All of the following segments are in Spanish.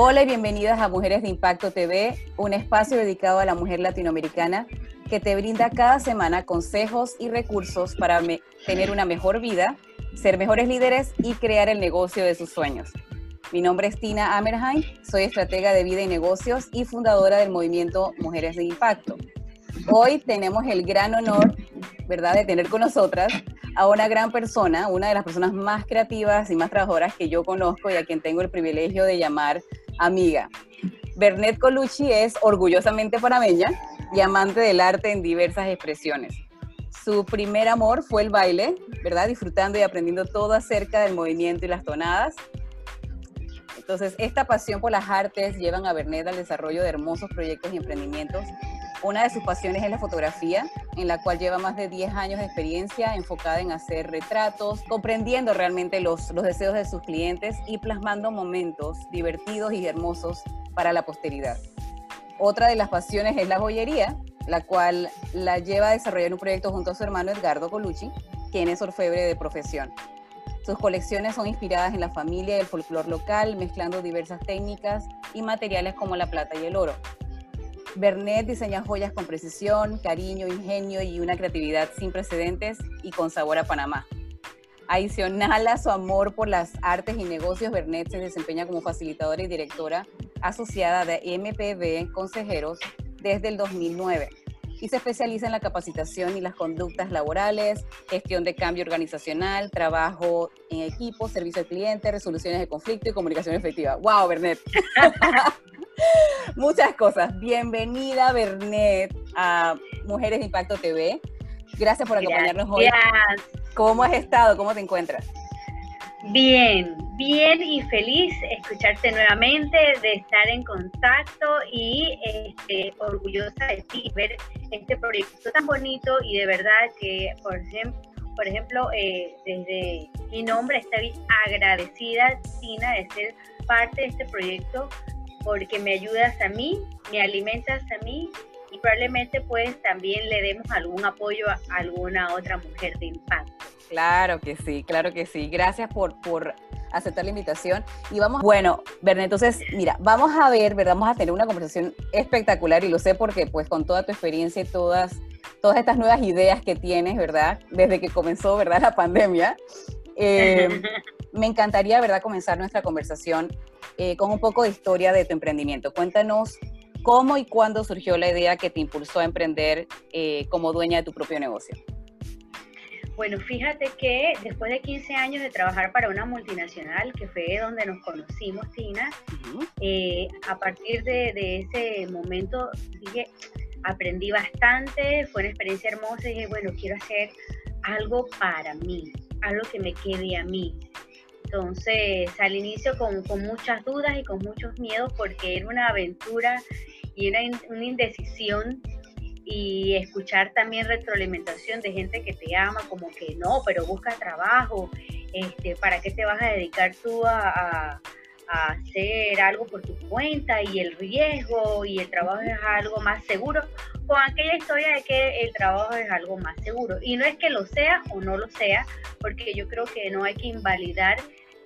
Hola y bienvenidas a Mujeres de Impacto TV, un espacio dedicado a la mujer latinoamericana que te brinda cada semana consejos y recursos para tener una mejor vida, ser mejores líderes y crear el negocio de sus sueños. Mi nombre es Tina Amerheim, soy estratega de vida y negocios y fundadora del movimiento Mujeres de Impacto. Hoy tenemos el gran honor, ¿verdad?, de tener con nosotras a una gran persona, una de las personas más creativas y más trabajadoras que yo conozco y a quien tengo el privilegio de llamar amiga. Bernet Colucci es orgullosamente panameña y amante del arte en diversas expresiones. Su primer amor fue el baile, ¿verdad? Disfrutando y aprendiendo todo acerca del movimiento y las tonadas. Entonces, esta pasión por las artes llevan a Bernet al desarrollo de hermosos proyectos y emprendimientos una de sus pasiones es la fotografía, en la cual lleva más de 10 años de experiencia enfocada en hacer retratos, comprendiendo realmente los, los deseos de sus clientes y plasmando momentos divertidos y hermosos para la posteridad. Otra de las pasiones es la joyería, la cual la lleva a desarrollar un proyecto junto a su hermano Edgardo Colucci, quien es orfebre de profesión. Sus colecciones son inspiradas en la familia y el folclore local, mezclando diversas técnicas y materiales como la plata y el oro. Bernet diseña joyas con precisión, cariño, ingenio y una creatividad sin precedentes y con sabor a Panamá. Adicional a su amor por las artes y negocios, Bernet se desempeña como facilitadora y directora asociada de MPB Consejeros desde el 2009 y se especializa en la capacitación y las conductas laborales, gestión de cambio organizacional, trabajo en equipo, servicio al cliente, resoluciones de conflicto y comunicación efectiva. ¡Wow, Bernet! Muchas cosas. Bienvenida, Bernet, a Mujeres de Impacto TV. Gracias por acompañarnos hoy. ¿Cómo has estado? ¿Cómo te encuentras? Bien, bien y feliz escucharte nuevamente, de estar en contacto y este, orgullosa de ti, ver este proyecto tan bonito y de verdad que, por ejemplo, por ejemplo eh, desde mi nombre estoy agradecida, Tina, de ser parte de este proyecto porque me ayudas a mí, me alimentas a mí y probablemente pues también le demos algún apoyo a alguna otra mujer de impacto. Claro que sí, claro que sí. Gracias por, por aceptar la invitación. Y vamos, bueno, Bernet, entonces, mira, vamos a ver, ¿verdad? Vamos a tener una conversación espectacular y lo sé porque pues con toda tu experiencia y todas, todas estas nuevas ideas que tienes, ¿verdad? Desde que comenzó, ¿verdad? La pandemia. Eh, me encantaría, ¿verdad?, comenzar nuestra conversación eh, con un poco de historia de tu emprendimiento. Cuéntanos cómo y cuándo surgió la idea que te impulsó a emprender eh, como dueña de tu propio negocio. Bueno, fíjate que después de 15 años de trabajar para una multinacional, que fue donde nos conocimos, Tina, eh, a partir de, de, ese momento dije, aprendí bastante, fue una experiencia hermosa y dije, bueno, quiero hacer algo para mí, algo que me quede a mí. Entonces, al inicio con, muchas dudas y con muchos miedos porque era una aventura y era una indecisión y escuchar también retroalimentación de gente que te ama, como que no, pero busca trabajo, este, ¿para qué te vas a dedicar tú a hacer algo por tu cuenta y el riesgo y el trabajo es algo más seguro? Con aquella historia de que el trabajo es algo más seguro. Y no es que lo sea o no lo sea, porque yo creo que no hay que invalidar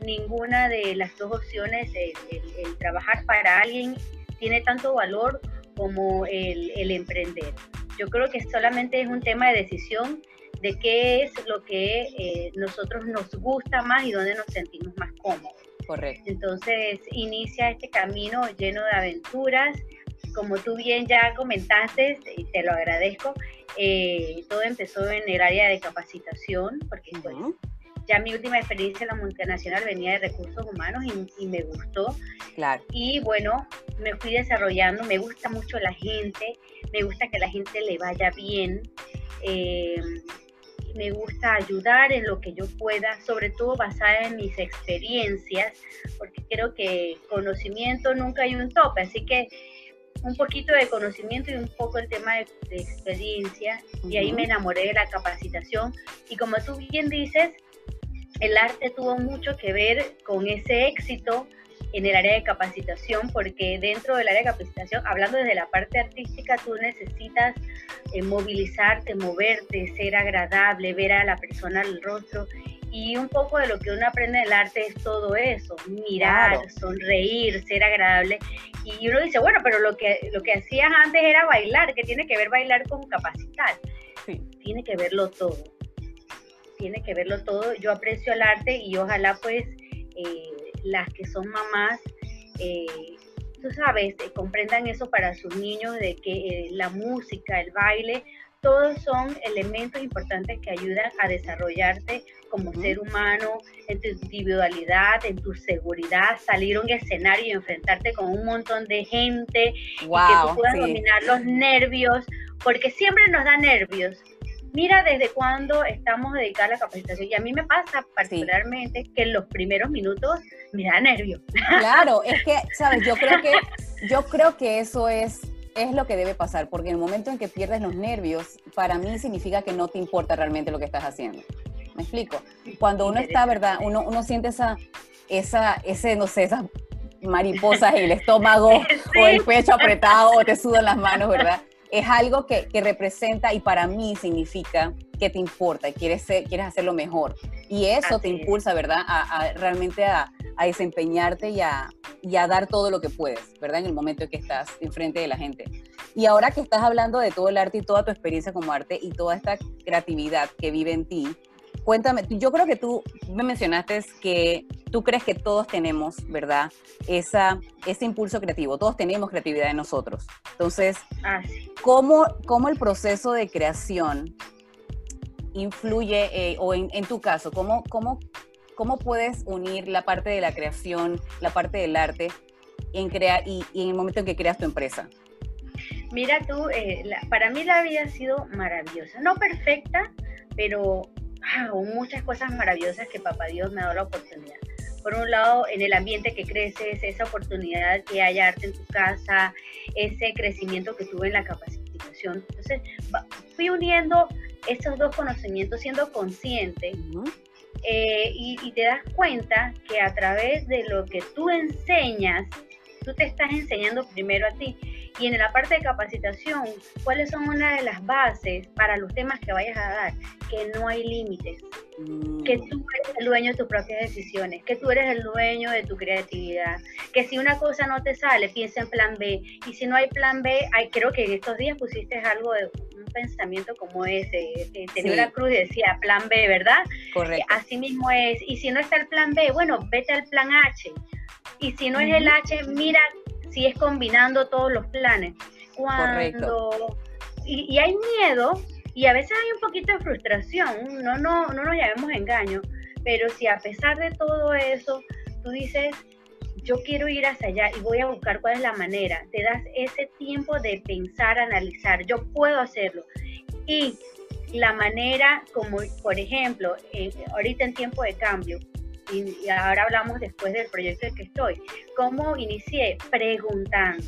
ninguna de las dos opciones, el, trabajar para alguien tiene tanto valor como el, emprender. Yo creo que solamente es un tema de decisión de qué es lo que eh, nosotros nos gusta más y dónde nos sentimos más cómodos. Correcto. Entonces inicia este camino lleno de aventuras. Como tú bien ya comentaste, y te lo agradezco, eh, todo empezó en el área de capacitación, porque pues, ya mi última experiencia en la multinacional venía de recursos humanos y, me gustó. Claro. Y bueno, me fui desarrollando, me gusta mucho la gente, me gusta que la gente le vaya bien. Eh, me gusta ayudar en lo que yo pueda, sobre todo basada en mis experiencias, porque creo que conocimiento nunca hay un tope, así que un poquito de conocimiento y un poco el tema de, experiencia, y ahí me enamoré de la capacitación, y como tú bien dices, el arte tuvo mucho que ver con ese éxito en el área de capacitación, porque dentro del área de capacitación, hablando desde la parte artística, tú necesitas eh, movilizarte, moverte, ser agradable, ver a la persona al rostro Y un poco de lo que uno aprende del arte es todo eso, mirar, sonreír, ser agradable. Y uno dice, bueno, pero lo que, lo que hacías antes era bailar, que tiene que ver bailar con capacitar. Tiene que verlo todo. Tiene que verlo todo. Yo aprecio el arte y ojalá pues eh, las que son mamás, eh, tú sabes, eh, comprendan eso para sus niños, de que la música, el baile, todos son elementos importantes que ayudan a desarrollarte como ser humano, en tu individualidad, en tu seguridad, salir a un escenario y enfrentarte con un montón de gente y que tú puedas dominar los nervios, porque siempre nos da nervios. Mira desde cuándo estamos dedicados a la capacitación y a mí me pasa particularmente que en los primeros minutos me da nervios. Claro, es que, sabes, yo creo que yo creo que eso es es lo que debe pasar, porque en el momento en que pierdes los nervios, para mí significa que no te importa realmente lo que estás haciendo. ¿Me explico? Cuando uno está, ¿verdad? Uno, uno siente esa, esa, ese, no sé, esas mariposas en el estómago o el pecho apretado o te sudan las manos, ¿verdad? Es algo que, que representa y para mí significa que te importa y quieres, ser, quieres hacerlo mejor. Y eso te impulsa, ¿verdad? A, realmente a, a, desempeñarte y a, y a dar todo lo que puedes, ¿verdad? En el momento en que estás enfrente de la gente. Y ahora que estás hablando de todo el arte y toda tu experiencia como arte y toda esta creatividad que vive en ti, cuéntame, yo creo que tú me mencionaste que tú crees que todos tenemos, ¿verdad? Esa, ese impulso creativo, todos tenemos creatividad en nosotros. Entonces, ah, ¿cómo, ¿cómo el proceso de creación influye, eh, o en, tu caso, ¿cómo, cómo, cómo puedes unir la parte de la creación, la parte del arte, en crear, y, en el momento en que creas tu empresa? Mira tú, eh, para mí la vida ha sido maravillosa, no perfecta, pero ah, muchas cosas maravillosas que Papá Dios me ha dado la oportunidad. Por un lado, en el ambiente que creces, esa oportunidad que haya arte en tu casa, ese crecimiento que tuve en la capacitación. Entonces, fui uniendo estos dos conocimientos siendo consciente eh, y, te das cuenta que a través de lo que tú enseñas, tú te estás enseñando primero a ti. Y en la parte de capacitación, ¿cuáles son una de las bases para los temas que vayas a dar? Que no hay límites, mm. que tú eres el dueño de tus propias decisiones, que tú eres el dueño de tu creatividad, que si una cosa no te sale, piensa en plan B. Y si no hay plan B, hay, creo que en estos días pusiste algo de pensamiento como ese. Tenía una cruz y decía plan B, ¿verdad? Correcto. Así mismo es. Y si no está el plan B, bueno, vete al plan H. Y si no es el H, mira si es combinando todos los planes. Cuando. Y, y, hay miedo y a veces hay un poquito de frustración, no, no, no nos llamemos engaño, pero si a pesar de todo eso, tú dices, yo quiero ir hacia allá y voy a buscar cuál es la manera. Te das ese tiempo de pensar, analizar, yo puedo hacerlo. Y la manera como, por ejemplo, ahorita en tiempo de cambio, y, ahora hablamos después del proyecto en que estoy, ¿cómo inicié? Preguntando.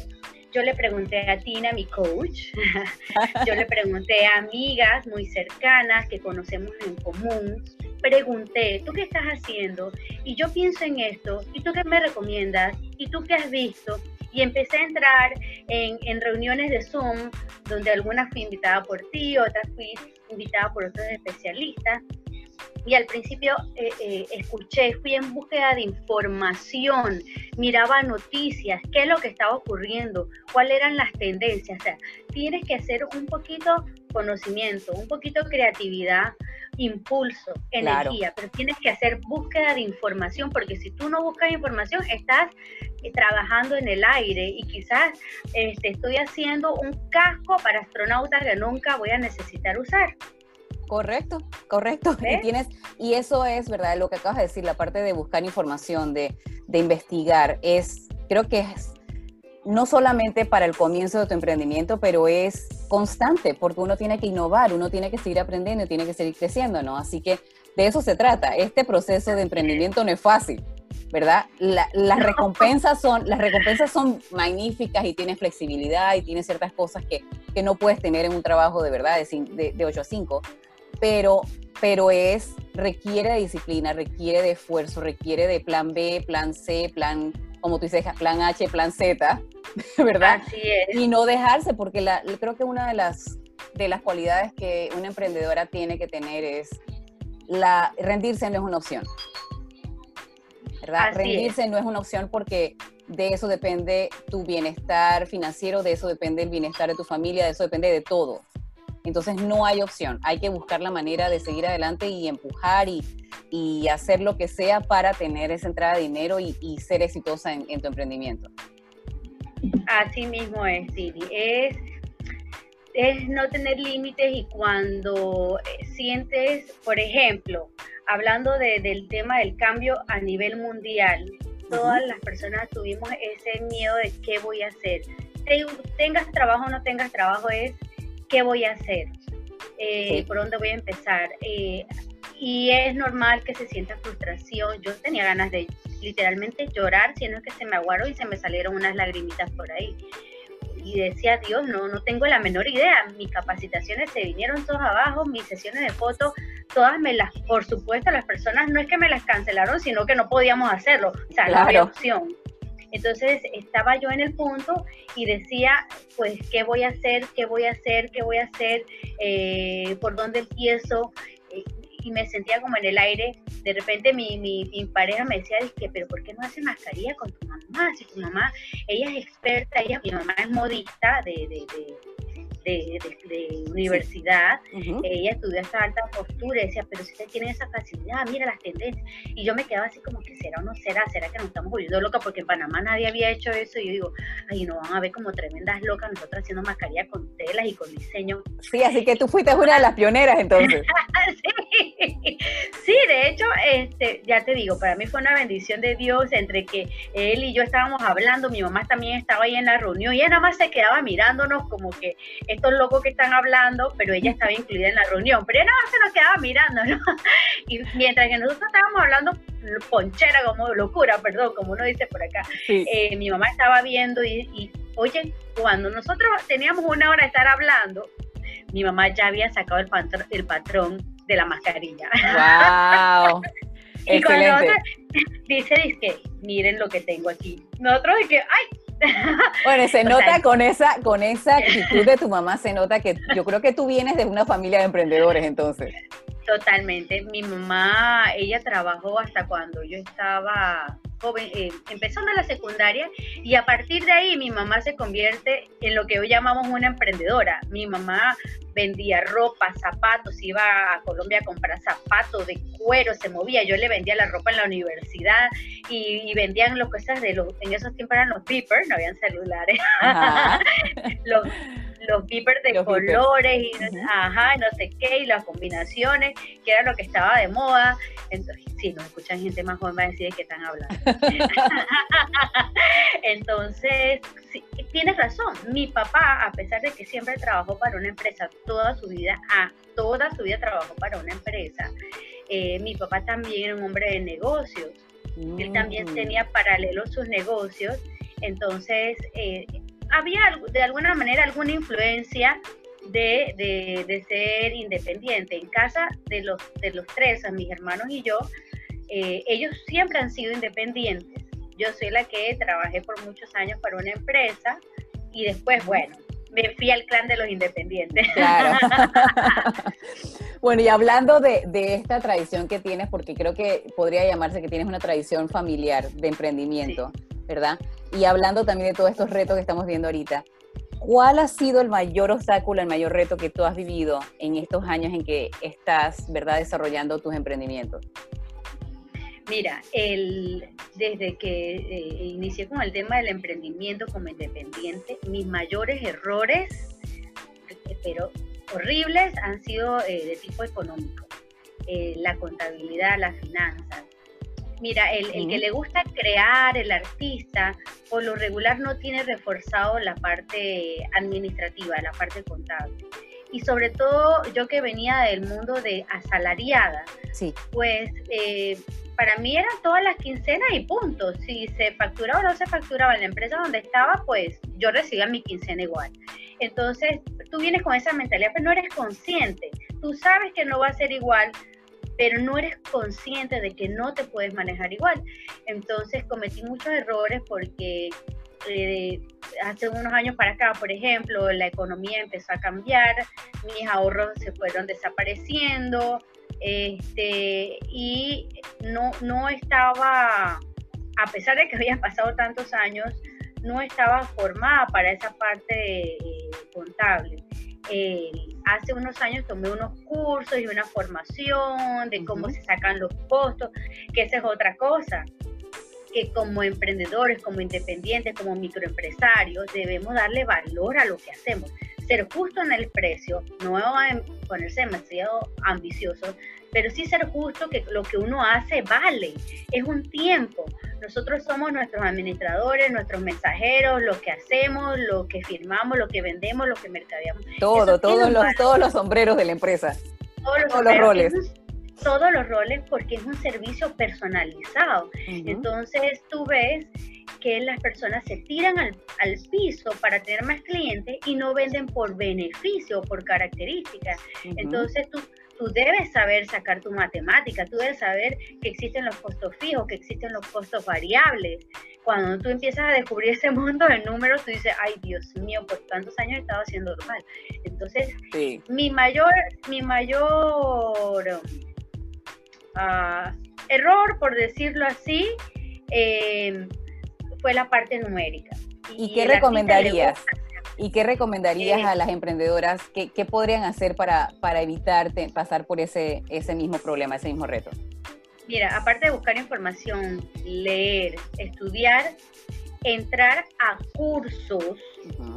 Yo le pregunté a Tina, mi coach, yo le pregunté a amigas muy cercanas que conocemos en común, pregunté, ¿tú qué estás haciendo? Y yo pienso en esto, ¿y tú qué me recomiendas? ¿Y tú qué has visto? Y empecé a entrar en, en reuniones de Zoom, donde algunas fui invitada por ti, otras fui invitada por otros especialistas. Y al principio eh, eh, escuché, fui en búsqueda de información, miraba noticias, qué es lo que estaba ocurriendo, cuáles eran las tendencias. O sea, tienes que hacer un poquito conocimiento, un poquito creatividad, impulso, energía, pero tienes que hacer búsqueda de información, porque si tú no buscas información, estás eh, trabajando en el aire y quizás este, estoy haciendo un casco para astronautas que nunca voy a necesitar usar. Correcto, correcto. Y, tienes, y eso es, ¿verdad? Lo que acabas de decir, la parte de buscar información, de, de investigar, es, creo que es no solamente para el comienzo de tu emprendimiento, pero es constante, porque uno tiene que innovar, uno tiene que seguir aprendiendo, tiene que seguir creciendo, ¿no? Así que de eso se trata. Este proceso de emprendimiento no es fácil, ¿verdad? las, recompensas son, las recompensas son magníficas y tienes flexibilidad y tienes ciertas cosas que, que no puedes tener en un trabajo de verdad de, de, 8 a 5, pero, pero es, requiere de disciplina, requiere de esfuerzo, requiere de plan B, plan C, plan como tú dices, plan H, plan Z, ¿verdad? Así es. Y no dejarse, porque la, creo que una de las, de las cualidades que una emprendedora tiene que tener es la, rendirse no es una opción. ¿Verdad? rendirse no es una opción porque de eso depende tu bienestar financiero, de eso depende el bienestar de tu familia, de eso depende de todo. Entonces no hay opción, hay que buscar la manera de seguir adelante y empujar y, hacer lo que sea para tener esa entrada de dinero y, ser exitosa en, tu emprendimiento. Así mismo es, Siri. Es, es no tener límites y cuando eh, sientes, por ejemplo, hablando del tema del cambio a nivel mundial, todas las personas tuvimos ese miedo de qué voy a hacer. Tengas trabajo o no tengas trabajo, es qué voy a hacer, eh, por dónde voy a empezar. Eh, y es normal que se sienta frustración. Yo tenía ganas de literalmente llorar, sino que se me aguaron y se me salieron unas lagrimitas por ahí. Y decía, Dios, no, no tengo la menor idea. Mis capacitaciones se vinieron todas abajo, mis sesiones de fotos, todas me las, por supuesto, las personas no es que me las cancelaron, sino que no podíamos hacerlo. O sea, la no opción. Entonces estaba yo en el punto y decía, pues, ¿qué voy a hacer? ¿Qué voy a hacer? ¿Qué voy a hacer? Eh, ¿Por dónde empiezo? y me sentía como en el aire. De repente mi, mi, pareja me decía, pero ¿por qué no hace mascarilla con tu mamá? Si tu mamá, ella es experta, ella, mi mamá es modista de, de de, universidad, ella estudió esa alta postura y decía, pero si usted tiene esa facilidad, mira las tendencias. Y yo me quedaba así como que será o no será, será que nos estamos volviendo locas porque en Panamá nadie había hecho eso. Y yo digo, ay, no van a ver como tremendas locas nosotros haciendo mascarilla con telas y con diseño. Sí, así que tú fuiste una de las pioneras entonces. sí. sí, de hecho, este, ya te digo, para mí fue una bendición de Dios entre que él y yo estábamos hablando, mi mamá también estaba ahí en la reunión y ella nada más se quedaba mirándonos como que estos locos que están hablando, pero ella estaba incluida en la reunión. Pero ella nada más se nos quedaba mirando, ¿no? Y mientras que nosotros estábamos hablando ponchera, como locura, perdón, como uno dice por acá, eh, mi mamá estaba viendo y, oye, cuando nosotros teníamos una hora de estar hablando, mi mamá ya había sacado el, patrón, el patrón de la mascarilla. ¡Wow! y cuando dice, dice miren lo que tengo aquí. Nosotros de que, ay, bueno, se nota con esa, con esa actitud de tu mamá, se nota que yo creo que tú vienes de una familia de emprendedores entonces. Totalmente. Mi mamá, ella trabajó hasta cuando yo estaba joven, eh, empezando la secundaria, y a partir de ahí mi mamá se convierte en lo que hoy llamamos una emprendedora. Mi mamá vendía ropa, zapatos, iba a Colombia a comprar zapatos de cuero, se movía, yo le vendía la ropa en la universidad y, vendían los cosas de los, en esos tiempos eran los beepers, no habían celulares, los, los beepers de colores y ajá, no sé qué, y las combinaciones, que era lo que estaba de moda. Entonces, si nos escuchan gente más joven va a decir de qué están hablando. Entonces, tienes razón, mi papá, a pesar de que siempre trabajó para una empresa toda su vida, a toda su vida trabajó para una empresa, eh, mi papá también era un hombre de negocios. Él también mm. tenía paralelos sus negocios. Entonces, eh, había de alguna manera alguna influencia de, de, ser independiente. En casa de los, de los tres, mis hermanos y yo, eh, ellos siempre han sido independientes. Yo soy la que trabajé por muchos años para una empresa y después, bueno, me fui al clan de los independientes. Claro. bueno, y hablando de, de, esta tradición que tienes, porque creo que podría llamarse que tienes una tradición familiar de emprendimiento, ¿verdad? Y hablando también de todos estos retos que estamos viendo ahorita, ¿cuál ha sido el mayor obstáculo, el mayor reto que tú has vivido en estos años en que estás, ¿verdad?, desarrollando tus emprendimientos. Mira, el, desde que eh, inicié con el tema del emprendimiento como independiente, mis mayores errores, pero horribles, han sido eh, de tipo económico. Eh, la contabilidad, las finanzas, Mira, el, que le gusta crear, el artista, por lo regular no tiene reforzado la parte administrativa, la parte contable. Y sobre todo yo que venía del mundo de asalariada, sí. pues eh, para mí eran todas las quincenas y punto. Si se facturaba o no se facturaba en la empresa donde estaba, pues yo recibía mi quincena igual. Entonces tú vienes con esa mentalidad, pero no eres consciente. Tú sabes que no va a ser igual, pero no eres consciente de que no te puedes manejar igual. Entonces cometí muchos errores porque eh, hace unos años para acá, por ejemplo, la economía empezó a cambiar, mis ahorros se fueron desapareciendo, este, y no, no estaba, a pesar de que habían pasado tantos años, no estaba formada para esa parte eh, contable. Eh, hace unos años tomé unos cursos y una formación de cómo se sacan los costos, que esa es otra cosa que como emprendedores, como independientes, como microempresarios, debemos darle valor a lo que hacemos. Ser justo en el precio, no ponerse demasiado ambicioso, pero sí ser justo que lo que uno hace vale, es un tiempo. Nosotros somos nuestros administradores, nuestros mensajeros, lo que hacemos, lo que firmamos, lo que vendemos, lo que mercadeamos. Todo, todos los, todos los sombreros de la empresa. Todos los, roles todos los roles porque es un servicio personalizado. Entonces tú ves que las personas se tiran al, piso para tener más clientes y no venden por beneficio o por características. Entonces tú, tú debes saber sacar tu matemática, tú debes saber que existen los costos fijos, que existen los costos variables. Cuando tú empiezas a descubrir ese mundo de números, tú dices, ay Dios mío, por tantos años he estado haciendo normal. Entonces, mi mayor, mi mayor error, por decirlo así, eh, fue la parte numérica. ¿Y, qué recomendarías? ¿Y qué recomendarías a las emprendedoras? ¿Qué, qué podrían hacer para, para evitar pasar por ese, ese mismo problema, ese mismo reto? Mira, aparte de buscar información, leer, estudiar, entrar a cursos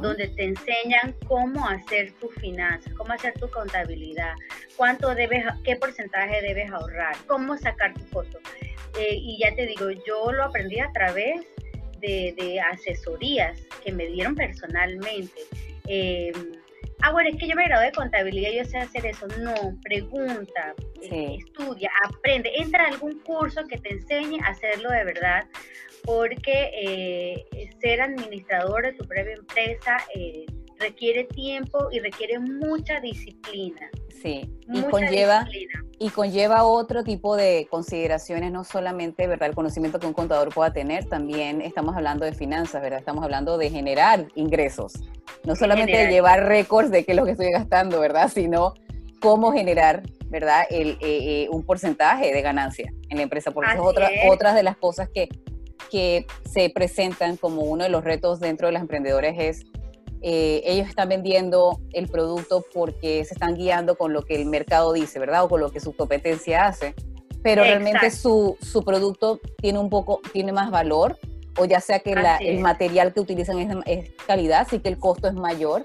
donde te enseñan cómo hacer tus finanzas, cómo hacer tu contabilidad, cuánto debes, qué porcentaje debes ahorrar, cómo sacar tu foto. Eh, y ya te digo, yo lo aprendí a través de, asesorías que me dieron personalmente. Eh, ah, bueno, es que yo me gradué de contabilidad, yo sé hacer eso. No, pregunta, eh, estudia, aprende, entra a algún curso que te enseñe a hacerlo de verdad, porque eh, ser administrador de tu propia empresa eh, requiere tiempo y requiere mucha disciplina. Sí, y conlleva, y conlleva otro tipo de consideraciones, no solamente ¿verdad? el conocimiento que un contador pueda tener, también estamos hablando de finanzas, ¿verdad? Estamos hablando de generar ingresos, no solamente de llevar récords de qué es lo que estoy gastando, ¿verdad? Sino cómo generar, ¿verdad? El, eh, un porcentaje de ganancia en la empresa, porque eso es otra, otras de las cosas que que se presentan como uno de los retos dentro de los emprendedores es eh, ellos están vendiendo el producto porque se están guiando con lo que el mercado dice, ¿verdad? O con lo que su competencia hace. Pero realmente su, su, producto tiene un poco, tiene más valor, o ya sea que el material que utilizan es, calidad, sí que el costo es mayor,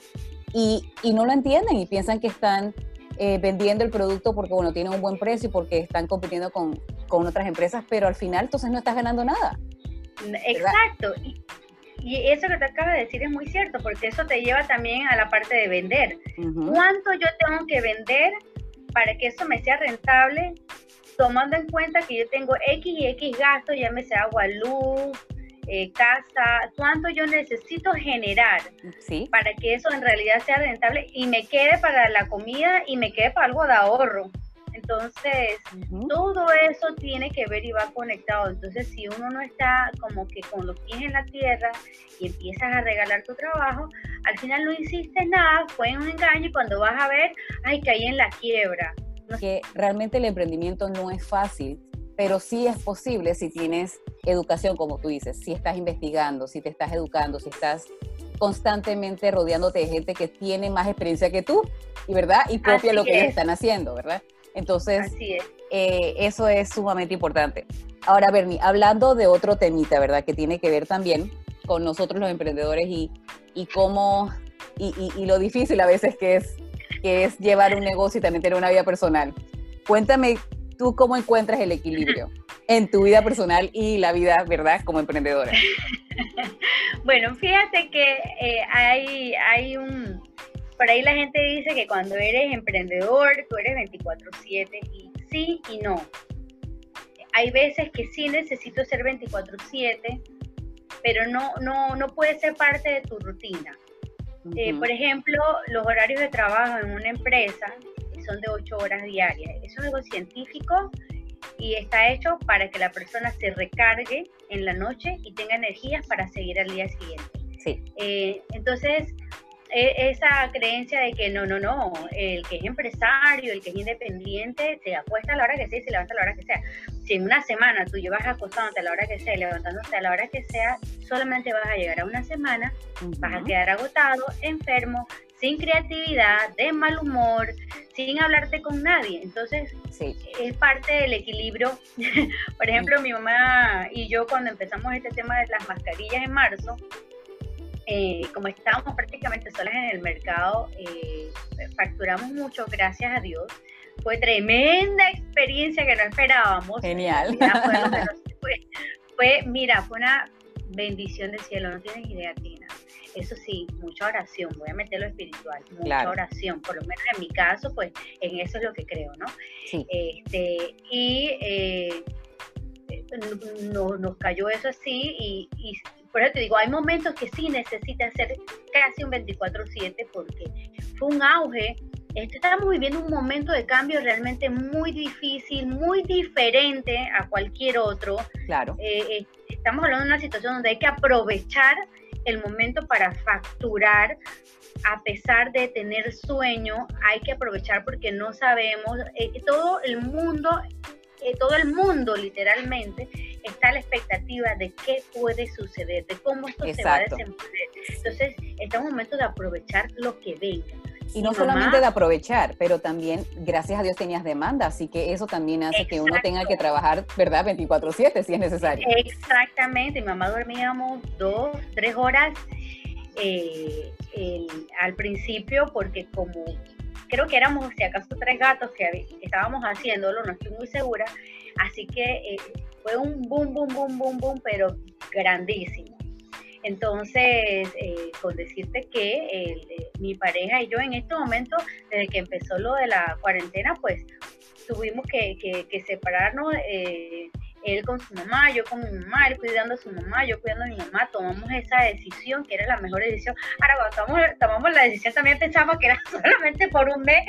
y, y no lo entienden y piensan que están eh, vendiendo el producto porque, bueno, tienen un buen precio y porque están compitiendo con, con otras empresas, pero al final entonces no estás ganando nada. Exacto. Y, eso que te acabas de decir es muy cierto, porque eso te lleva también a la parte de vender. ¿Cuánto yo tengo que vender para que eso me sea rentable? Tomando en cuenta que yo tengo X y X gastos, ya me sea agua, luz, eh, casa, cuánto yo necesito generar para que eso en realidad sea rentable y me quede para la comida y me quede para algo de ahorro. Entonces, todo eso tiene que ver y va conectado. Entonces, si uno no está como que con los pies en la tierra y empiezas a regalar tu trabajo, al final no hiciste nada, fue un engaño y cuando vas a ver, ay, caí en la quiebra. Que realmente el emprendimiento no es fácil, pero sí es posible si tienes educación, como tú dices, si estás investigando, si te estás educando, si estás constantemente rodeándote de gente que tiene más experiencia que tú, y verdad, y copia lo que ellos están haciendo, ¿verdad? Entonces, eh, eso es sumamente importante. Ahora, Bernie, hablando de otro temita, ¿verdad? Que tiene que ver también con nosotros los emprendedores y, y cómo, y, y, lo difícil a veces que es, que es llevar un negocio y también tener una vida personal. Cuéntame tú cómo encuentras el equilibrio en tu vida personal y la vida, ¿verdad? Como emprendedora. bueno, fíjate que eh, hay, hay un, por ahí la gente dice que cuando eres emprendedor, tú eres 24/7 y sí y no. Hay veces que sí necesito ser 24/7, pero no, no, no puede ser parte de tu rutina. Eh, por ejemplo, los horarios de trabajo en una empresa son de 8 horas diarias. Eso es algo científico y está hecho para que la persona se recargue en la noche y tenga energías para seguir al día siguiente. Sí. Eh, entonces, esa creencia de que no, no, no, el que es empresario, el que es independiente, se acuesta a la hora que sea y se levanta a la hora que sea. Si en una semana tú llevas acostándote a la hora que sea levantándote a la hora que sea, solamente vas a llegar a una semana, vas a quedar agotado, enfermo, sin creatividad, de mal humor, sin hablarte con nadie. Entonces, es parte del equilibrio. Por ejemplo, mi mamá y yo cuando empezamos este tema de las mascarillas en marzo, eh, como estábamos prácticamente solas en el mercado, eh, facturamos mucho, gracias a Dios. Fue tremenda experiencia que no esperábamos. Genial. Fue, mira, fue una bendición del cielo, no tienes idea, Tina. Eso sí, mucha oración, voy a meter lo espiritual, mucha oración, por lo menos en mi caso, pues en eso es lo que creo, ¿no? Este, y eh, no, nos cayó eso así y, y por eso te digo, hay momentos que sí necesita ser casi un 24/7 porque fue un auge. Estamos viviendo un momento de cambio realmente muy difícil, muy diferente a cualquier otro. Claro. Eh, eh, estamos hablando de una situación donde hay que aprovechar el momento para facturar, a pesar de tener sueño, hay que aprovechar porque no sabemos, eh, todo el mundo eh, todo el mundo literalmente está a la expectativa de qué puede suceder, de cómo esto se va a desenvolver. Entonces, es un momento de aprovechar lo que venga. Y no solamente de aprovechar, pero también, gracias a Dios, tenías demanda, así que eso también hace que uno tenga que trabajar, ¿verdad? 24/7 si es necesario. Exactamente, mi mamá dormíamos dos, tres horas eh, al principio porque como creo que éramos, si acaso, tres gatos que, estábamos haciéndolo, no estoy muy segura. Así que eh, fue un boom, boom, boom, boom, boom, pero grandísimo. Entonces, eh, con decirte que eh, mi pareja y yo en este momento, desde que empezó lo de la cuarentena, pues tuvimos que, que separarnos él con su mamá, yo con mi mamá, él cuidando a su mamá, yo cuidando a mi mamá, tomamos esa decisión que era la mejor decisión. Ahora, cuando tomamos, la decisión también pensamos que era solamente por un mes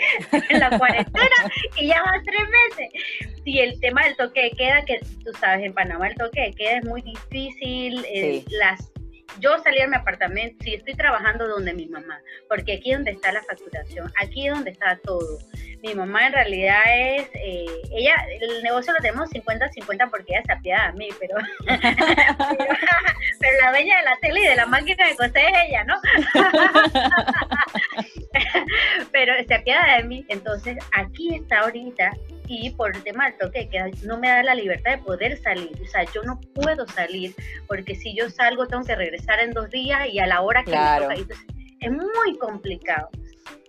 en la cuarentena y ya va tres meses. Y el tema del toque de queda, que tú sabes, en Panamá el toque de queda es muy difícil, eh, las yo salí a mi apartamento, si estoy trabajando donde mi mamá, porque aquí es donde está la facturación, aquí es donde está todo. Mi mamá en realidad es, eh, ella, el negocio lo tenemos 50-50 porque ella se apiada a mí, pero, pero, la dueña de la tele y de la máquina de coser es ella, ¿no? pero se apiada de mí, entonces aquí está ahorita y por el tema del toque que no me da la libertad de poder salir. O sea, yo no puedo salir porque si yo salgo tengo que regresar en dos días y a la hora que me toca. Entonces, es muy complicado.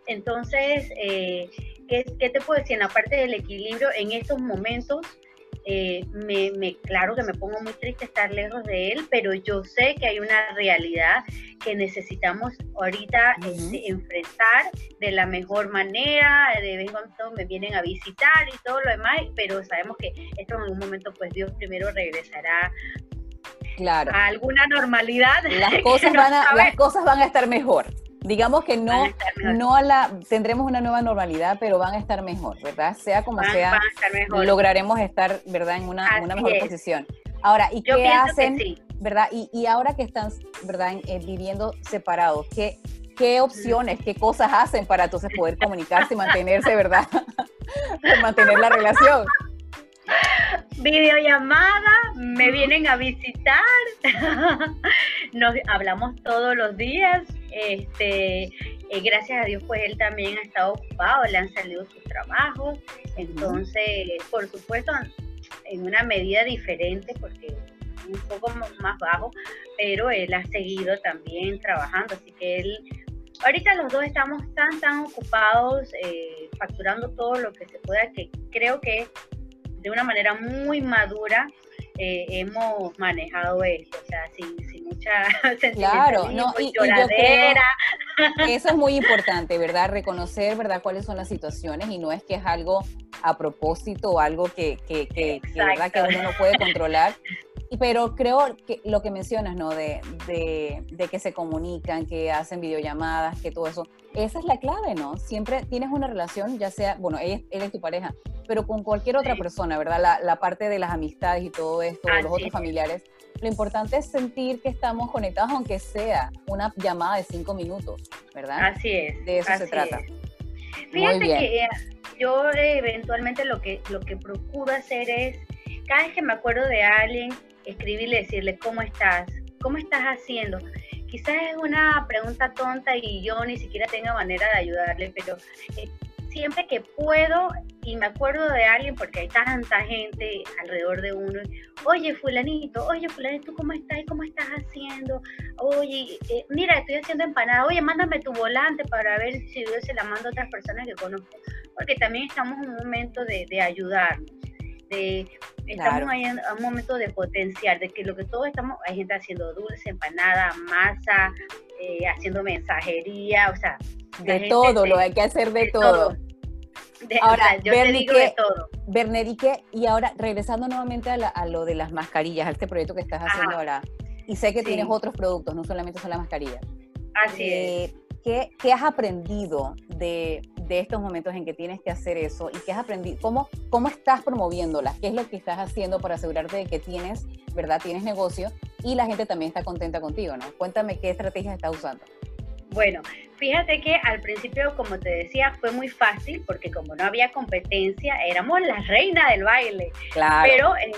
Entonces, eh, ¿qué, ¿qué, te puedo decir? En la parte del equilibrio, en estos momentos, eh, me, me, claro que me pongo muy triste estar lejos de él, pero yo sé que hay una realidad que necesitamos ahorita este, enfrentar de la mejor manera, de vez en cuando me vienen a visitar y todo lo demás, pero sabemos que esto en algún momento pues Dios primero regresará claro. a alguna normalidad. Las cosas, van a, las cosas van a estar mejor digamos que no, no la, tendremos una nueva normalidad, pero van a estar mejor, ¿verdad? Sea como sea, lograremos estar, ¿verdad? En una, mejor posición. Ahora, ¿y qué hacen, verdad? Y, y, ahora que están, ¿verdad? Eh, viviendo separados, ¿qué, qué opciones, qué cosas hacen para entonces poder comunicarse y mantenerse, ¿verdad? mantener la relación videollamada, me vienen a visitar, nos hablamos todos los días, este, eh, gracias a Dios pues él también ha estado ocupado, le han salido sus trabajos, entonces por supuesto en una medida diferente porque un poco más bajo, pero él ha seguido también trabajando, así que él ahorita los dos estamos tan, tan ocupados eh, facturando todo lo que se pueda que creo que de una manera muy madura eh, hemos manejado esto, o sea, sin, sin mucha claro, no, y, lloradera. eso es muy importante, ¿verdad? Reconocer, ¿verdad? Cuáles son las situaciones y no es que es algo a propósito o algo que, que, que, que, ¿verdad? que uno no puede controlar, pero creo que lo que mencionas, ¿no? De, de, que se comunican, que hacen videollamadas, que todo eso, esa es la clave, ¿no? Siempre tienes una relación, ya sea, bueno, ella, es tu pareja, pero con cualquier otra persona, ¿verdad? La, la, parte de las amistades y todo esto, los otros familiares, lo importante es sentir que estamos conectados, aunque sea una llamada de cinco minutos. ¿verdad? Así es. De eso se trata. Fíjate que eh, yo eventualmente lo que, lo que procuro hacer es, cada vez que me acuerdo de alguien, escribirle, decirle, ¿cómo estás? ¿Cómo estás haciendo? Quizás es una pregunta tonta y yo ni siquiera tenga manera de ayudarle, pero eh, siempre que puedo y me acuerdo de alguien, porque hay tanta gente alrededor de uno, oye fulanito, oye fulanito, ¿cómo estás? ¿Cómo estás haciendo? Oye, eh, mira, estoy haciendo empanada, oye, mándame tu volante para ver si yo se la mando a otras personas que conozco, porque también estamos en un momento de, de ayudarnos. De, estamos ahí en un momento de potenciar, de que lo que todos estamos, hay gente haciendo dulce, empanada, masa, eh, haciendo mensajería, o sea, de todo, lo hay que hacer de, todo ahora, yo te digo de todo. Bernerique, y ahora regresando nuevamente a, lo de las mascarillas, a este proyecto que estás haciendo ahora, y sé que tienes otros productos, no solamente son las mascarillas. Así es. Eh, ¿qué, has aprendido de, estos momentos en que tienes que hacer eso? ¿Y qué has aprendido? ¿Cómo, ¿Cómo estás promoviéndolas? ¿Qué es lo que estás haciendo para asegurarte de que tienes, verdad, tienes negocio y la gente también está contenta contigo, ¿no? Cuéntame qué estrategias estás usando. Bueno, fíjate que al principio, como te decía, fue muy fácil porque como no había competencia, éramos la reina del baile. Claro. Pero eh,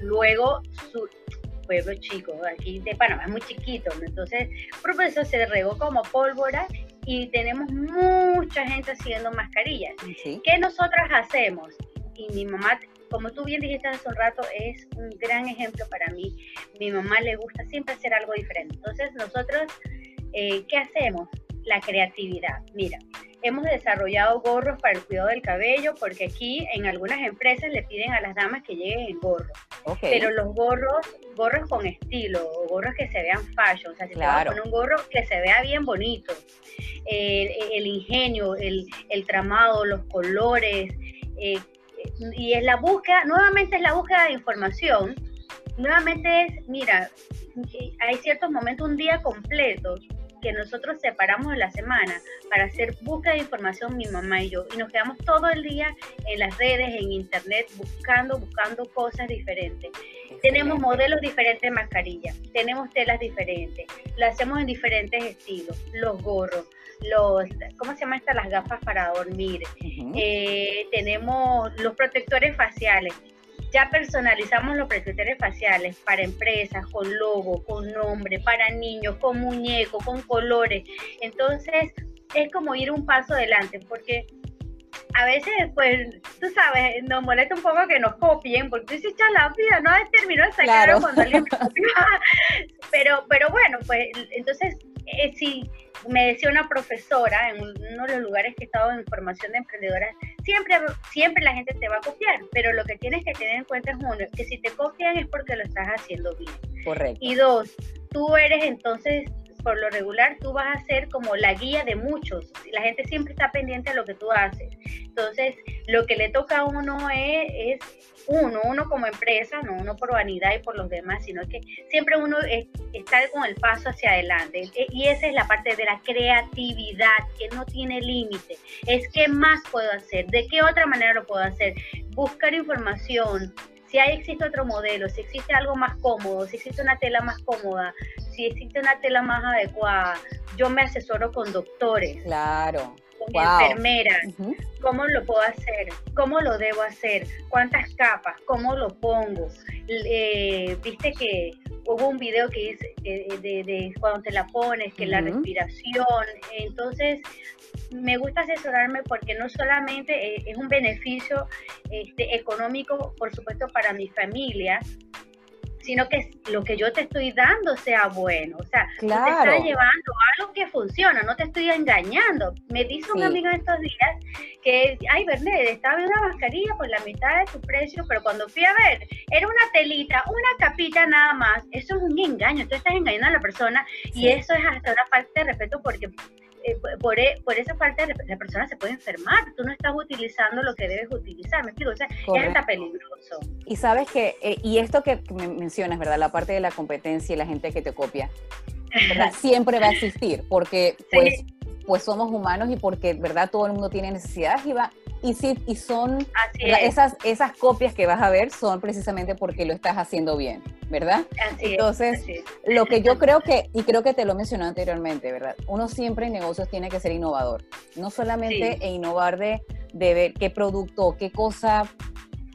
luego su pueblo chico, aquí de Panamá es muy chiquito, entonces por eso se regó como pólvora y tenemos mucha gente haciendo mascarillas. ¿Qué nosotras hacemos? Y mi mamá como tú bien dijiste hace un rato, es un gran ejemplo para mí. Mi mamá le gusta siempre hacer algo diferente. Entonces, nosotros eh, ¿qué hacemos? La creatividad. Mira, hemos desarrollado gorros para el cuidado del cabello porque aquí en algunas empresas le piden a las damas que lleguen en gorro. Pero los gorros, gorros con estilo, o gorros que se vean fashion, o sea, si te vas a poner un gorro que se vea bien bonito, el, ingenio, el, tramado, los colores, eh, y es la búsqueda, nuevamente es la búsqueda de información, nuevamente es, mira, hay ciertos momentos, un día completo, que nosotros separamos en la semana para hacer búsqueda de información mi mamá y yo y nos quedamos todo el día en las redes, en internet, buscando, buscando cosas diferentes. Tenemos modelos diferentes de mascarilla, tenemos telas diferentes, lo hacemos en diferentes estilos, los gorros, los, ¿cómo se llama estas? Las gafas para dormir, eh, tenemos los protectores faciales, ya personalizamos los protectores faciales para empresas, con logo, con nombre, para niños, con muñecos, con colores. Entonces, es como ir un paso adelante, porque a veces, pues, tú sabes, nos molesta un poco que nos copien, porque tú dices, la vida, no terminó de sacar cuando alguien pero, pero bueno, pues, entonces, eh, si me decía una profesora en uno de los lugares que he estado en formación de emprendedoras, siempre, siempre la gente te va a copiar, pero lo que tienes que tener en cuenta es uno, que si te copian es porque lo estás haciendo bien. Correcto. Y dos, tú eres entonces por lo regular tú vas a ser como la guía de muchos. La gente siempre está pendiente de lo que tú haces. Entonces, lo que le toca a uno es, uno, uno como empresa, no uno por vanidad y por los demás, sino que siempre uno está con el paso hacia adelante. E, y esa es la parte de la creatividad, que no tiene límite. Es qué más puedo hacer, de qué otra manera lo puedo hacer. Buscar información, si hay, existe otro modelo, si existe algo más cómodo, si existe una tela más cómoda, si existe una tela más adecuada, yo me asesoro con doctores. Claro. Con enfermeras. ¿Cómo lo puedo hacer? ¿Cómo lo debo hacer? ¿Cuántas capas? ¿Cómo lo pongo? Eh, Viste que hubo un video que dice de, cuando te la pones, que la respiración. Entonces, me gusta asesorarme porque no solamente eh, es un beneficio este, económico, por supuesto, para mi familia, sino que lo que yo te estoy dando sea bueno. O sea, te está llevando algo que funciona, no te estoy engañando. Me dice un amigo estos días que, ay, Bernet, estaba viendo una mascarilla por la mitad de su precio, pero cuando fui a ver, era una telita, una capita nada más. Eso es un engaño, tú estás engañando a la persona y eso es hasta una falta de respeto porque eh, por, e, por, esa falta la persona se puede enfermar, tú no estás utilizando lo que debes utilizar, me explico, o sea, es hasta peligroso. Y sabes que, eh, y esto que me mencionas, ¿verdad? La parte de la competencia y la gente que te copia, Siempre va a existir, porque pues, pues somos humanos y porque, ¿verdad? Todo el mundo tiene necesidades y va, Y sí, y son esas, esas copias que vas a ver son precisamente porque lo estás haciendo bien, ¿verdad? Entonces, lo que yo creo que, y creo que te lo mencioné anteriormente, ¿verdad? Uno siempre en negocios tiene que ser innovador. No solamente innovar de, de ver qué producto, qué cosa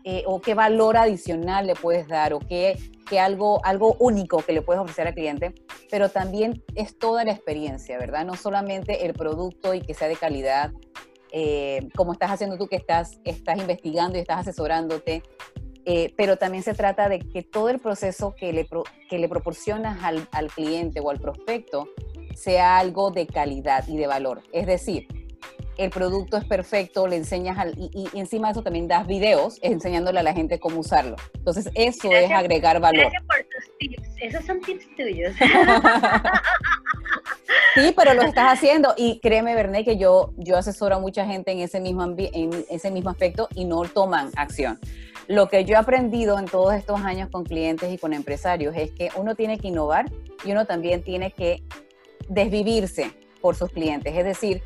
eh, o qué valor adicional le puedes dar o qué, algo, algo único que le puedes ofrecer al cliente, pero también es toda la experiencia, ¿verdad? No solamente el producto y que sea de calidad, eh, como estás haciendo tú que estás, estás investigando y estás asesorándote, eh, pero también se trata de que todo el proceso que le, que le proporcionas al, al cliente o al prospecto sea algo de calidad y de valor. Es decir, el producto es perfecto, le enseñas al, y, encima de eso también das videos enseñándole a la gente cómo usarlo. Entonces eso es agregar valor. Gracias por tus tips. Esos son tips tuyos. sí, pero lo estás haciendo y créeme, Berné, que yo, yo asesoro a mucha gente en ese, mismo en ese mismo aspecto y no toman acción. Lo que yo he aprendido en todos estos años con clientes y con empresarios es que uno tiene que innovar y uno también tiene que desvivirse por sus clientes. Es decir,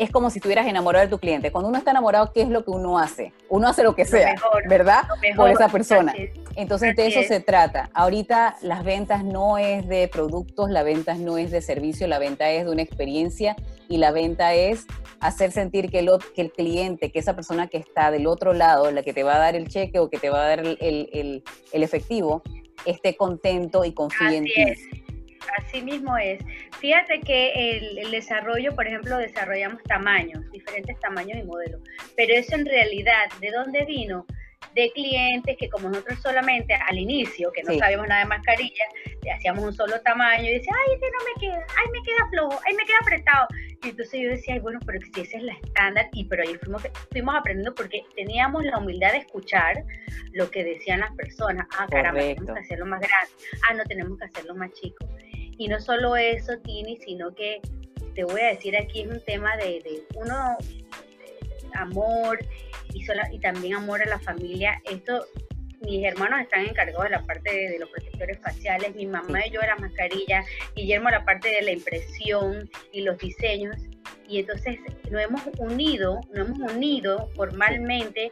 es como si estuvieras enamorado de tu cliente. Cuando uno está enamorado, ¿qué es lo que uno hace? Uno hace lo que sea, ¿verdad? por esa persona. Entonces de eso se trata. Ahorita las ventas no es de productos, la venta no es de servicio, la venta es de una experiencia y la venta es hacer sentir que el, que el cliente, que esa persona que está del otro lado, la que te va a dar el cheque o que te va a dar el, el, el efectivo, esté contento y confíe en ti. Así mismo es. Fíjate que el, desarrollo, por ejemplo, desarrollamos tamaños, diferentes tamaños y modelos, pero eso en realidad, ¿de dónde vino? de clientes que como nosotros solamente al inicio, que no sabíamos nada de mascarilla, le hacíamos un solo tamaño y decía, ay, este no me queda, ay, me queda flojo, ay, me queda apretado. Y entonces yo decía, ay, bueno, pero si esa es la estándar, y pero ahí fuimos, fuimos aprendiendo porque teníamos la humildad de escuchar lo que decían las personas. Ah, caramba, tenemos que hacerlo más grande. Ah, no, tenemos que hacerlo más chico. Y no solo eso, Tini, sino que te voy a decir aquí es un tema de, de uno, amor y, y también amor a la familia. Esto, mis hermanos están encargados de la parte de, los protectores faciales, mi mamá y yo de la mascarilla, Guillermo la parte de la impresión y los diseños. Y entonces nos hemos unido, nos hemos unido formalmente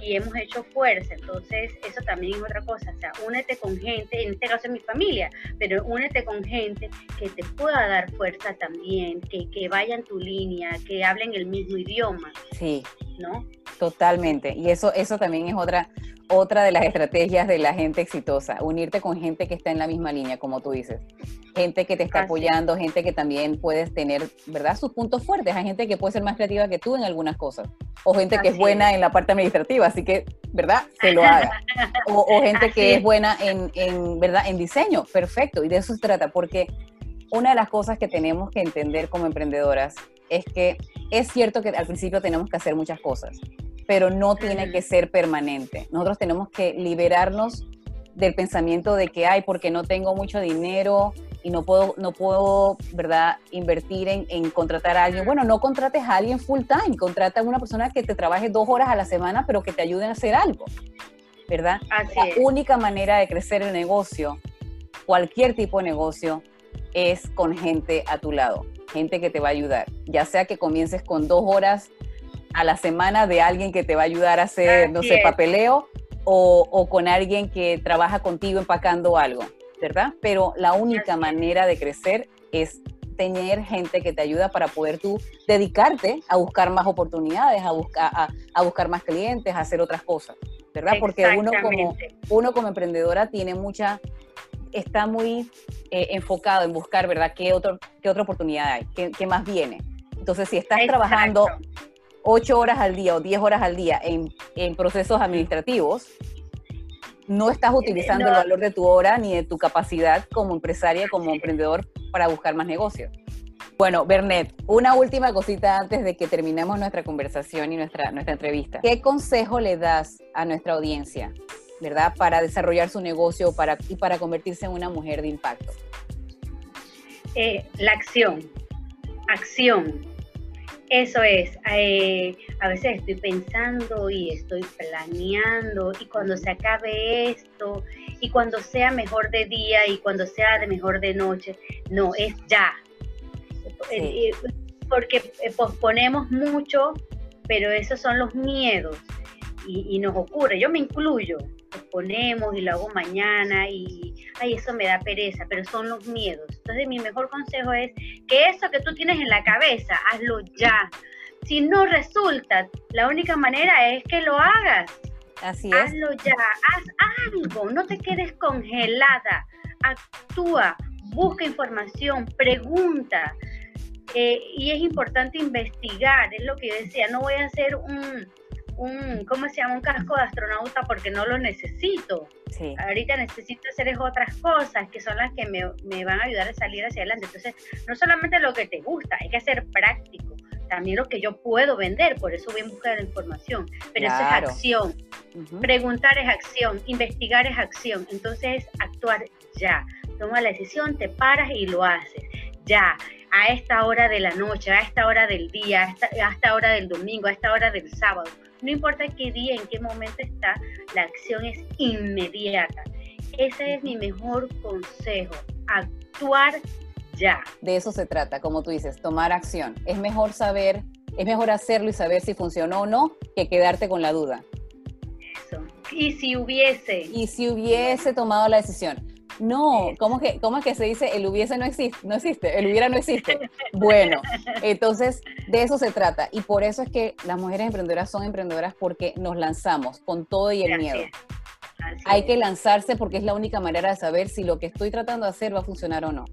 y hemos hecho fuerza. Entonces, eso también es otra cosa. O sea, únete con gente, en este caso es mi familia, pero únete con gente que te pueda dar fuerza también, que, que vaya en tu línea, que hablen el mismo idioma. Sí. ¿No? Totalmente. Y eso, eso también es otra, otra de las estrategias de la gente exitosa, unirte con gente que está en la misma línea, como tú dices. Gente que te está apoyando, gente que también puedes tener, ¿verdad? Sus puntos fuertes. Hay gente que puede ser más creativa que tú en algunas cosas. O gente que es buena en la parte administrativa, así que, ¿verdad? Se lo haga. O, gente que es, buena en, en, ¿verdad? En diseño. Perfecto. Y de eso se trata, porque una de las cosas que tenemos que entender como emprendedoras es que es cierto que al principio tenemos que hacer muchas cosas, pero no tiene que ser permanente. Nosotros tenemos que liberarnos del pensamiento de que, ay, porque no tengo mucho dinero y no puedo, no puedo ¿verdad?, invertir en, contratar a alguien. Bueno, no contrates a alguien full time, contrata a una persona que te trabaje dos horas a la semana, pero que te ayude a hacer algo, ¿verdad? la única manera de crecer el negocio, cualquier tipo de negocio, es con gente a tu lado, gente que te va a ayudar, ya sea que comiences con dos horas a la semana de alguien que te va a ayudar a hacer, no sé, papeleo o, con alguien que trabaja contigo empacando algo, ¿verdad? Pero la única manera de crecer es tener gente que te ayuda para poder tú dedicarte a buscar más oportunidades, a buscar, a, buscar más clientes, a hacer otras cosas, ¿verdad? Porque uno como, uno como emprendedora tiene mucha, está muy eh, enfocado en buscar, ¿verdad? ¿Qué, otro, qué otra oportunidad hay? ¿Qué, qué más viene? Entonces, si estás trabajando 8 horas al día o 10 horas al día en, en procesos administrativos, no estás utilizando el valor de tu hora ni de tu capacidad como empresaria, como emprendedor para buscar más negocios. Bueno, Bernet, una última cosita antes de que terminemos nuestra conversación y nuestra, nuestra entrevista. ¿Qué consejo le das a nuestra audiencia, verdad, para desarrollar su negocio para, y para convertirse en una mujer de impacto? Eh, la acción, acción, eso es, eh, a veces estoy pensando y estoy planeando y cuando se acabe esto y cuando sea mejor de día y cuando sea de mejor de noche, no, es ya. Eh, eh, porque posponemos mucho pero esos son los miedos y, nos ocurre, yo me incluyo, ponemos y lo hago mañana y, ay, eso me da pereza, pero son los miedos. Entonces mi mejor consejo es que eso que tú tienes en la cabeza, hazlo ya. Si no resulta, la única manera es que lo hagas. Así es. Hazlo ya, haz algo, no te quedes congelada, actúa, busca información, pregunta. Eh, y es importante investigar, es lo que yo decía, no voy a hacer un, un, ¿cómo se llama? Un casco de astronauta porque no lo necesito. Ahorita necesito hacer otras cosas que son las que me, me, van a ayudar a salir hacia adelante. Entonces, no solamente lo que te gusta, hay que ser práctico. También lo que yo puedo vender, por eso voy a buscar la información. Pero eso es acción. Preguntar es acción, investigar es acción. Entonces, actuar ya. Toma la decisión, te paras y lo haces. Ya a esta hora de la noche, a esta hora del día, a esta, a esta hora del domingo, a esta hora del sábado no importa qué día, en qué momento está, la acción es inmediata. Ese es mi mejor consejo, actuar ya. De eso se trata, como tú dices, tomar acción. Es mejor saber, es mejor hacerlo y saber si funcionó o no que quedarte con la duda. Eso. Y si hubiese. Y si hubiese tomado la decisión. No, ¿cómo, que, ¿cómo es que se dice el hubiese no existe? No existe, el hubiera no existe. Bueno, entonces de eso se trata y por eso es que las mujeres emprendedoras son emprendedoras porque nos lanzamos con todo y el miedo. hay que lanzarse porque es la única manera de saber si lo que estoy tratando de hacer va a funcionar o no.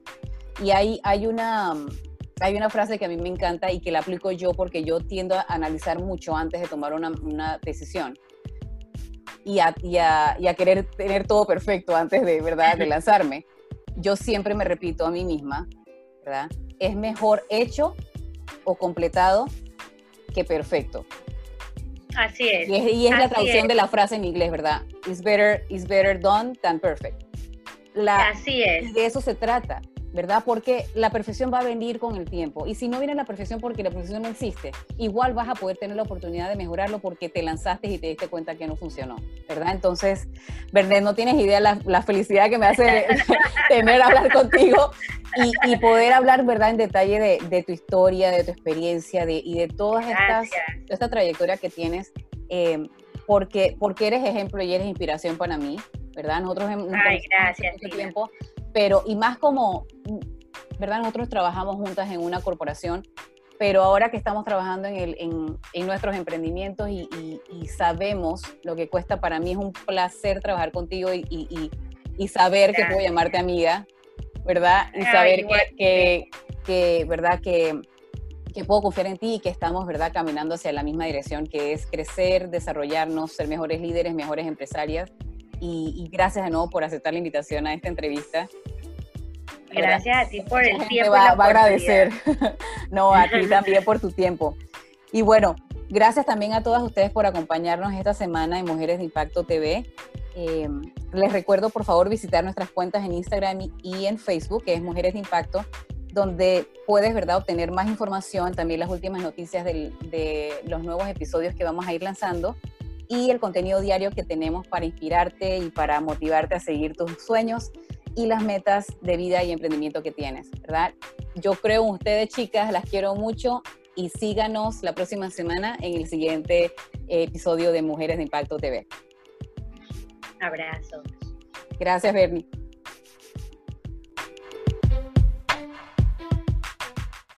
Y hay, hay, una, hay una frase que a mí me encanta y que la aplico yo porque yo tiendo a analizar mucho antes de tomar una, una decisión y a, querer tener todo perfecto antes de, ¿verdad? de lanzarme, yo siempre me repito a mí misma, ¿verdad? Es mejor hecho o completado que perfecto. Así es. Y es, la traducción de la frase en inglés, ¿verdad? It's better, it's better done than perfect. Así es. Y de eso se trata. ¿Verdad? Porque la perfección va a venir con el tiempo. Y si no viene la perfección porque la perfección no existe, igual vas a poder tener la oportunidad de mejorarlo porque te lanzaste y te diste cuenta que no funcionó, ¿verdad? Entonces, Bernet, no tienes idea la, la felicidad que me hace tener hablar contigo y, y, poder hablar, ¿verdad? En detalle de, de, tu historia, de tu experiencia de, y de todas estas, esta trayectoria que tienes. Eh, porque, porque eres ejemplo y eres inspiración para mí, ¿verdad? Nosotros hemos Ay, gracias, mucho tiempo, pero y más como, ¿verdad? Nosotros trabajamos juntas en una corporación, pero ahora que estamos trabajando en, el, en, en nuestros emprendimientos y, y, sabemos lo que cuesta, para mí es un placer trabajar contigo y, y saber que puedo llamarte amiga, ¿verdad? Y saber que, que, que, ¿verdad? Que, que puedo confiar en ti y que estamos, ¿verdad?, caminando hacia la misma dirección, que es crecer, desarrollarnos, ser mejores líderes, mejores empresarias y, gracias de nuevo por aceptar la invitación a esta entrevista. Gracias a ti por el tiempo. Va, va a agradecer. no, a ti también por tu tiempo. Y bueno, gracias también a todas ustedes por acompañarnos esta semana en Mujeres de Impacto TV. Em, les recuerdo, por favor, visitar nuestras cuentas en Instagram y en Facebook, que es Mujeres de Impacto, donde puedes, ¿verdad?, obtener más información, también las últimas noticias de los nuevos episodios que vamos a ir lanzando y el contenido diario que tenemos para inspirarte y para motivarte a seguir tus sueños y las metas de vida y emprendimiento que tienes, ¿verdad? Yo creo en ustedes, chicas, las quiero mucho y síganos la próxima semana en el siguiente episodio de Mujeres de Impacto TV. Abrazo. Gracias, Bernie.